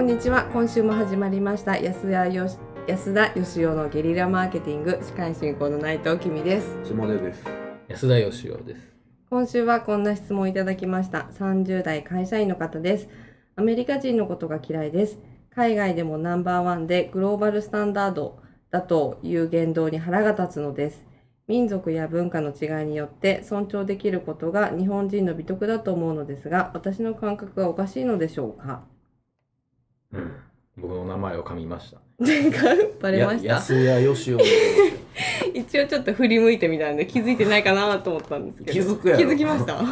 こんにちは。今週も始まりました。安田よし安田義雄のゲリラマーケティング。司会進行の内藤君です。下出です。安田義雄です。今週はこんな質問をいただきました。30代会社員の方です。アメリカ人のことが嫌いです。海外でもナンバーワンでグローバルスタンダードだという言動に腹が立つのです。民族や文化の違いによって尊重できることが日本人の美徳だと思うのですが私の感覚がおかしいのでしょうか？うん。僕の名前を噛みました。前回バレました？や安谷義雄の 一応ちょっと振り向いてみたんで気づいてないかなと思ったんですけど。気づくやろ。気づきました？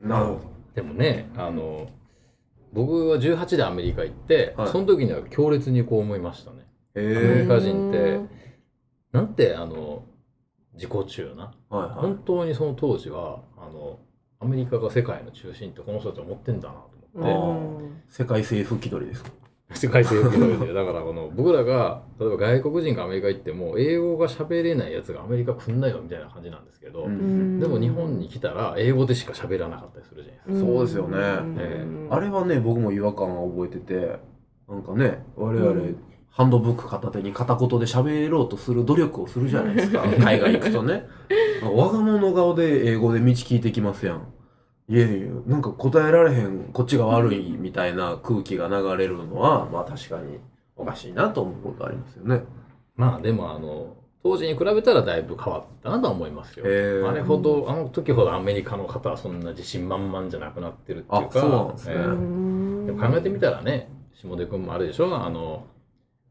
なるほでもね、あの、僕は18でアメリカ行って、はい。その時には強烈にこう思いましたね。アメえリカ人ってなんて、あの、自己中な。はいは本当にその当時は、あの、アメリカが世界の中心ってこの人たちは思ってんだなとう思って。世界征服気取りですか？世界征服でだからこの僕らが例えば外国人がアメリカ行っても英語が喋れないやつがアメリカ来んなよみたいな感じなんですけど、うんでも日本に来たら英語でしか喋らなかったりするじゃないですか。そうですよねえあれはね、僕も違和感を覚えてて、なんかね、我々、うんハンドブック片手に片言で喋ろうとする努力をするじゃないですか。海外行くとね。我が物顔で英語で道聞いてきますやん。いやいや、なんか答えられへん、こっちが悪いみたいな空気が流れるのは、まあ確かにおかしいなと思うことありますよね。まあでもあの当時に比べたらだいぶ変わったなとは思いますよ。あれほどあの時ほどアメリカの方はそんな自信満々じゃなくなってるっていうか。あそうですね。ええ。うんでも考えてみたらね下出君もあるでしょあの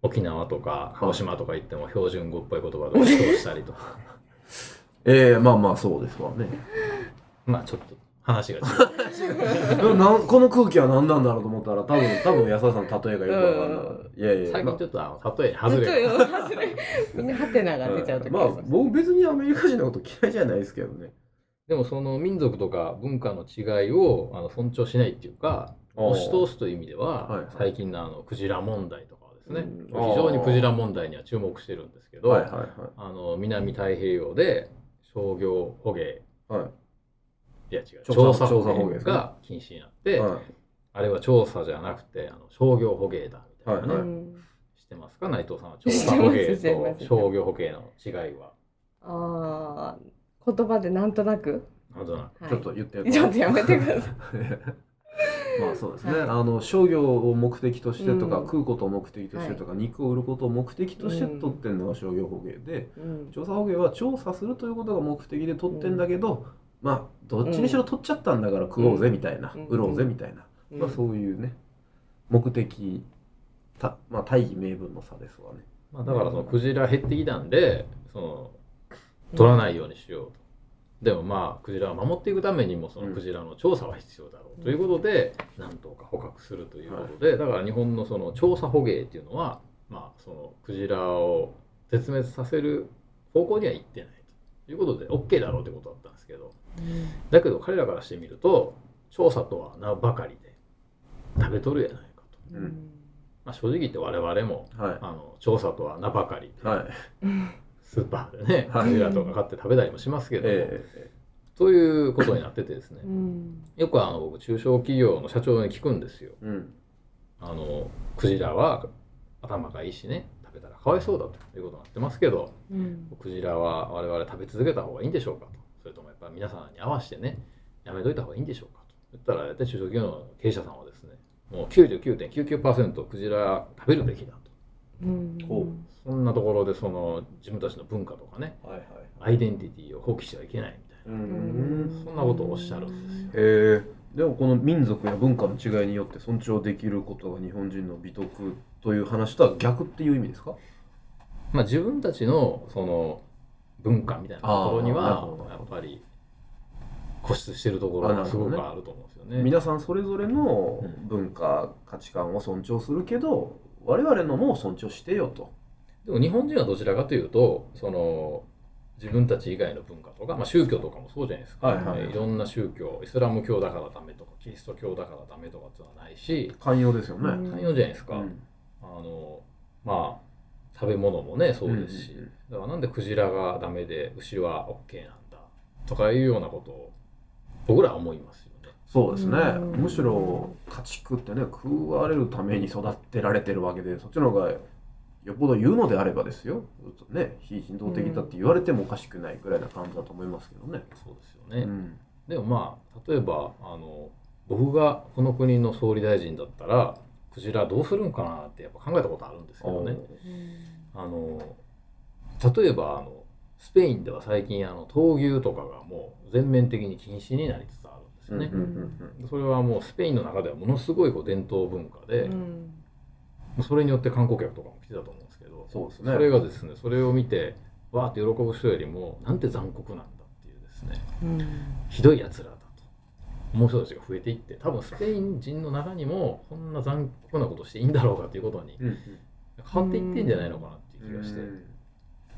沖縄とか鹿児島とか行っても標準語っぽい言葉で指導したりとか。ええまあまあそうですわね。まあちょっと話が違う。なんこの空気は何なんだろうと思ったら多分多分安田さんの例えがよくわかんない。いやいや。最近ちょっとあの例え外外れれ外れみんなハテナが出ちゃう時まあ僕別にアメリカ人のこと嫌いじゃないですけどね。でもその民族とか文化の違いをあの尊重しないっていうか押し通すという意味では、はいはい。最近のあのクジラ問題とかはですね、うん。非常にクジラ問題には注目してるんですけど、はいはいはい。あの南太平洋で商業捕鯨はいいや違う。調調査捕査調査捕鯨ですね。鯨が禁止になって、はあれは調査じゃなくてあの商業捕鯨だみたいなね、はいうん知ってますか？内藤さんは調査捕鯨と 商業捕鯨の違いは？あー言葉でなんとなく、なんとなく。はい。ちょっと言ってちょっとやめてください。まあそうですね、はい。あの商業を目的としてとか、うん。食うことを目的としてとか、肉を売ることを目的としてうん取ってるのが商業捕鯨で、うん。調査捕鯨は調査するということが目的で取ってんだけど、まあどっちにしろ取っちゃったんだから食おうぜみたいな、うん。売ろうぜみたいな、まあそういうね。目的た、まあ、大義名分の差ですわね。まあ、だからそのクジラ減ってきたんでその取らないようにしようと。でもまあクジラを守っていくためにもそのクジラの調査は必要だろう。ということで何頭か捕獲するということで、だから日本のその調査捕鯨っていうのはまあそのクジラを絶滅させる方向には行ってないということで OK だろうということだったんですけどだけど彼らからしてみると調査とは名ばかりで食べとるやないかと、うん。まあ、正直言って我々もはあの調査とは名ばかりい。ではい。スーパーでね、はい。クジラとか買って食べたりもしますけども、えということになっててですねう、ん。よくあの僕、中小企業の社長に聞くんですよ。えうん。あのクジラは頭がいいしね、食べたらかわいそうだということになってますけど、うん。クジラは我々食べ続けた方がいいんでしょうかと、それともやっぱり皆さんに合わせてね、やめといた方がいいんでしょうかと言ったら、大体中小企業の経営者さんはですね、もう99.99%クジラ食べるべきだと。うんほうそんなところでその自分たちの文化とかね、はいはい。アイデンティティを放棄してはいけないみたいな。ううんん。そんなことをおっしゃるんですよ。へえでもこの民族や文化の違いによって尊重できることが日本人の美徳という話とは逆っていう意味ですか？まあ自分たちのその文化みたいなところにはやっぱり固執してるところがすごくあると思うんですよね。皆さんそれぞれの文化価値観を尊重するけど我々のも尊重してよと。でも日本人はどちらかというとその自分たち以外の文化とか、まあ、宗教とかもそうじゃないですか、はいはい。いろんな宗教イスラム教だからダメとかキリスト教だからダメとかっていうのはないし。寛容ですよね、うん。寛容じゃないですか、うん。あのまあ食べ物もねそうですし、うん。うんうんだからなんでクジラがダメで牛は OK なんだとかいうようなことを僕らは思いますよね。そうですね。うん。むしろ家畜ってね食われるために育てられてるわけでそっちの方がよっぽど言うのであればですよ。ね非人道的だって言われてもおかしくないぐらいな感じだと思いますけどね。そうですよね、うん。でもまあ例えばあの僕がこの国の総理大臣だったらクジラどうするんかなってやっぱ考えたことあるんですけどね。あの例えばあのスペインでは最近あの闘牛とかがもう全面的に禁止になりつつあるんですよね、それはもうスペインの中ではものすごいこう伝統文化で、うん。それによって観光客とかも来てたと思うんですけどそうですね。それがですねそれを見てわーって喜ぶ人よりもなんて残酷なんだっていうですね。うん。ひどいやつらだと思う人たちが増えていって。多分スペイン人の中にもこんな残酷なことしていいんだろうかっていうことにうん変わっていってんじゃないのかなっていう気がして、うん。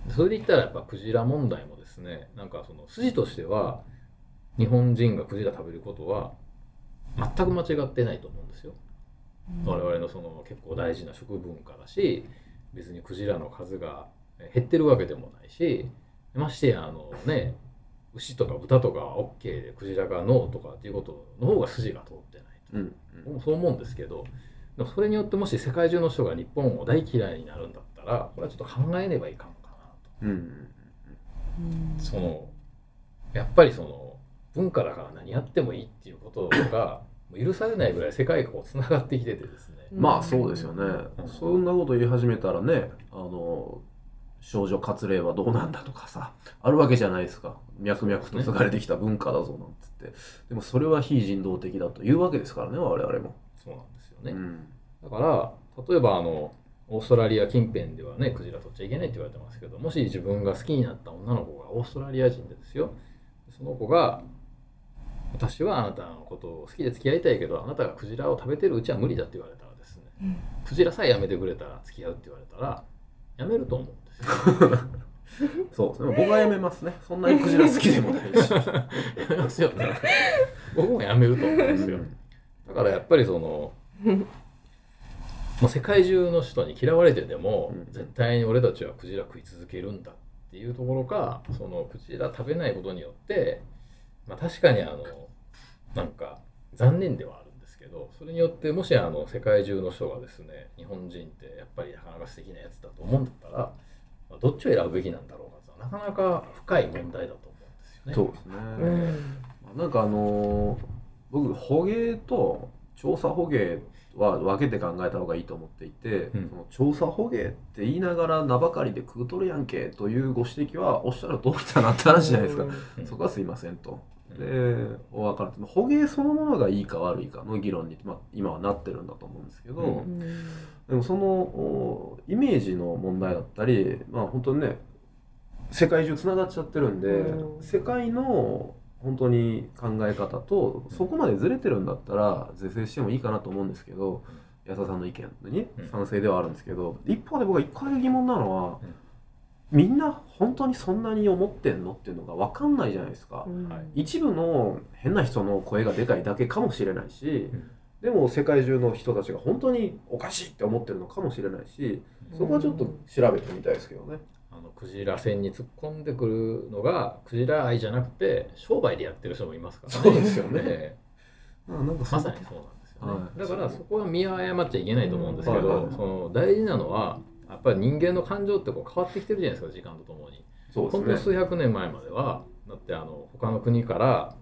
それで言ったらやっぱクジラ問題もですねなんかその筋としては日本人がクジラ食べることは全く間違ってないと思うんですよ。我々のその結構大事な食文化だし別にクジラの数が減ってるわけでもないしましてやあのね牛とか豚とかは OK でクジラがノーとかっていうことの方が筋が通ってないと。うん僕もそう思うんですけどでもそれによってもし世界中の人が日本を大嫌いになるんだったらこれはちょっと考えねばいかんかなと。うんうんそのやっぱりその文化だから何やってもいいっていうことが許されないぐらい世界がこうつながってきててですね、まあそうですよね、うん。そんなこと言い始めたらねあの少女割礼はどうなんだとかさあるわけじゃないですか。脈々と継がれてきた文化だぞなんつって。でもそれは非人道的だというわけですからね我々も、そうなんですよね、うん。だから例えばあのオーストラリア近辺ではねクジラ取っちゃいけないって言われてますけどもし自分が好きになった女の子がオーストラリア人でですよ。その子が私はあなたのことを好きで付き合いたいけどあなたがクジラを食べてるうちは無理だって言われたらですねうん。クジラさえやめてくれたら付き合うって言われたらやめると思う。んですよ そうですね僕はやめますね。そんなにクジラ好きでもないし、やめますよね。僕もやめると思うんですよ。だからやっぱりそのもう世界中の人に嫌われてでも、うん。絶対に俺たちはクジラ食い続けるんだっていうところかそのクジラ食べないことによって、まあ、確かにあのなんか残念ではあるんですけどそれによってもしあの世界中の人がですね日本人ってやっぱりなかなか素敵なやつだと思うんだったら、まあどっちを選ぶべきなんだろうかとなかなか深い問題だと思うんですよね。そうですね、うん。なんかあのー僕捕鯨と調査捕鯨は分けて考えた方がいいと思っていて、うん。その調査捕鯨って言いながら名ばかりで食うとるやんけというご指摘はおっしゃる通りだなって話じゃないですか、うん。そこはすいませんと。うんでお分からず捕鯨そのものがいいか悪いかの議論に、まあ、今はなってるんだと思うんですけど、うん。でもそのおイメージの問題だったりまあ本当にね世界中つながっちゃってるんで、うん。世界の本当に考え方とそこまでずれてるんだったら是正してもいいかなと思うんですけど安田さんの意見にうん。賛成ではあるんですけど一方で僕が一個だけ疑問なのはうんみんな本当にそんなに思ってんのっていうのが分かんないじゃないですか。うん。はい。一部の変な人の声がでかいだけかもしれないし、ん。でも世界中の人たちが本当におかしいって思ってるのかもしれないしそこはちょっと調べてみたいですけどね。あのクジラ船に突っ込んでくるのがクジラ愛じゃなくて商売でやってる人もいますからね。そうですよね。まさにそうなんですよね。はい。だからそこは見誤っちゃいけないと思うんですけど、はい。その大事なのはやっぱり人間の感情ってこう変わってきてるじゃないですか時間とともに。そうほんですね。と数百年前まではだってあの他の国から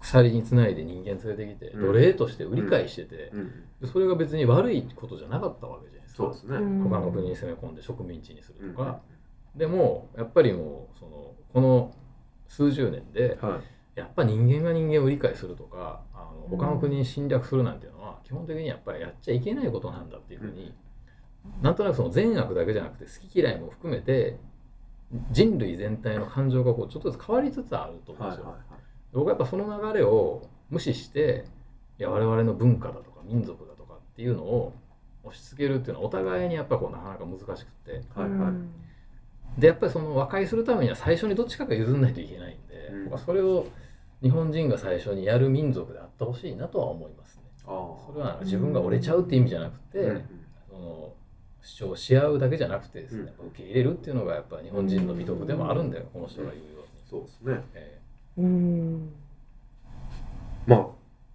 鎖につないで人間連れてきてうん奴隷として売り買いしてて、うん、でそれが別に悪いことじゃなかったわけじゃないですか。そうですね。うん他の国に攻め込んで植民地にすうんるとか、でもやっぱりもうそのこの数十年ではい。やっぱ人間が人間を理解するとかあのうん他の国に侵略するなんていうのは基本的にやっぱりやっちゃいけないことなんだっていうふうに、なんとなくその善悪だけじゃなくて好き嫌いも含めて人類全体の感情がこうちょっとずつ変わりつつあると思うんですよ。僕はやっぱその流れを無視していや我々の文化だとか民族だとかっていうのを押し付けるっていうのはお互いにやっぱこうなかなか難しくてはいはいはい。でやっぱりその和解するためには最初にどっちかが譲んないといけないんで、うん僕はそれを日本人が最初にやる民族であってほしいなとは思いますね。あそれは自分が折れちゃうって意味じゃなくて、うんその主張し合うだけじゃなくてですね、うん。受け入れるっていうのがやっぱ日本人の美徳でもあるんだよ、この人が言うように。そうですね。えうん。まあ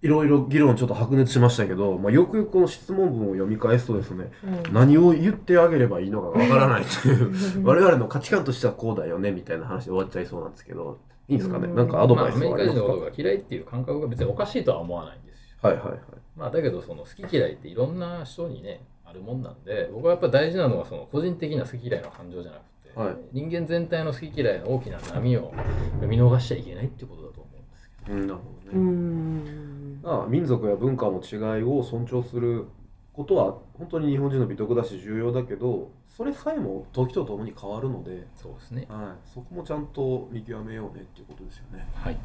いろいろ議論ちょっと白熱しましたけど、まあ、よくよくこの質問文を読み返すとですねうん。何を言ってあげればいいのかわからないという 我々の価値観としてはこうだよねみたいな話で終わっちゃいそうなんですけどいいんですかね？うん。なんかアドまあ、バイスアメリカはありますか、人のことが嫌いっていう感覚が別におかしいとは思わないんですよ。はいはいはい。まあ、だけどその好き嫌いっていろんな人にねあるもんなんで僕はやっぱ大事なのはその個人的な好き嫌いの感情じゃなくて、はい。人間全体の好き嫌いの大きな波を見逃しちゃいけないってことだと思うんですけうんなるほうどね、あ民族や文化の違いを尊重することは本当に日本人の美徳だし重要だけどそれさえも時とともに変わるので、どそうですね。はい、そこもちゃんと見極めようねっていうことですよね。はい。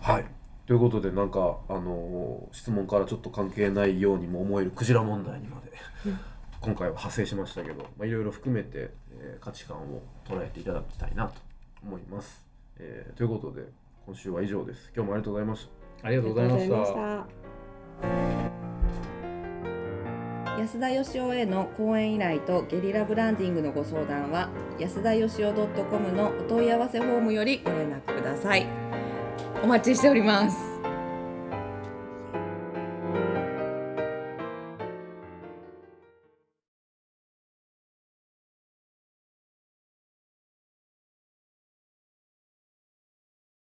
はいということでなんかあのー質問からちょっと関係ないようにも思えるクジラ問題にまでうん今回は派生しましたけど、まあ、いろいろ含めて、えー価値観を捉えていただきたいなと思います。えーということで今週は以上です。今日もありがとうございました。ありがとうございました安田義雄への講演依頼とゲリラブランディングのご相談は安田義雄 .com のお問い合わせフォームよりご連絡くださいお待ちしております。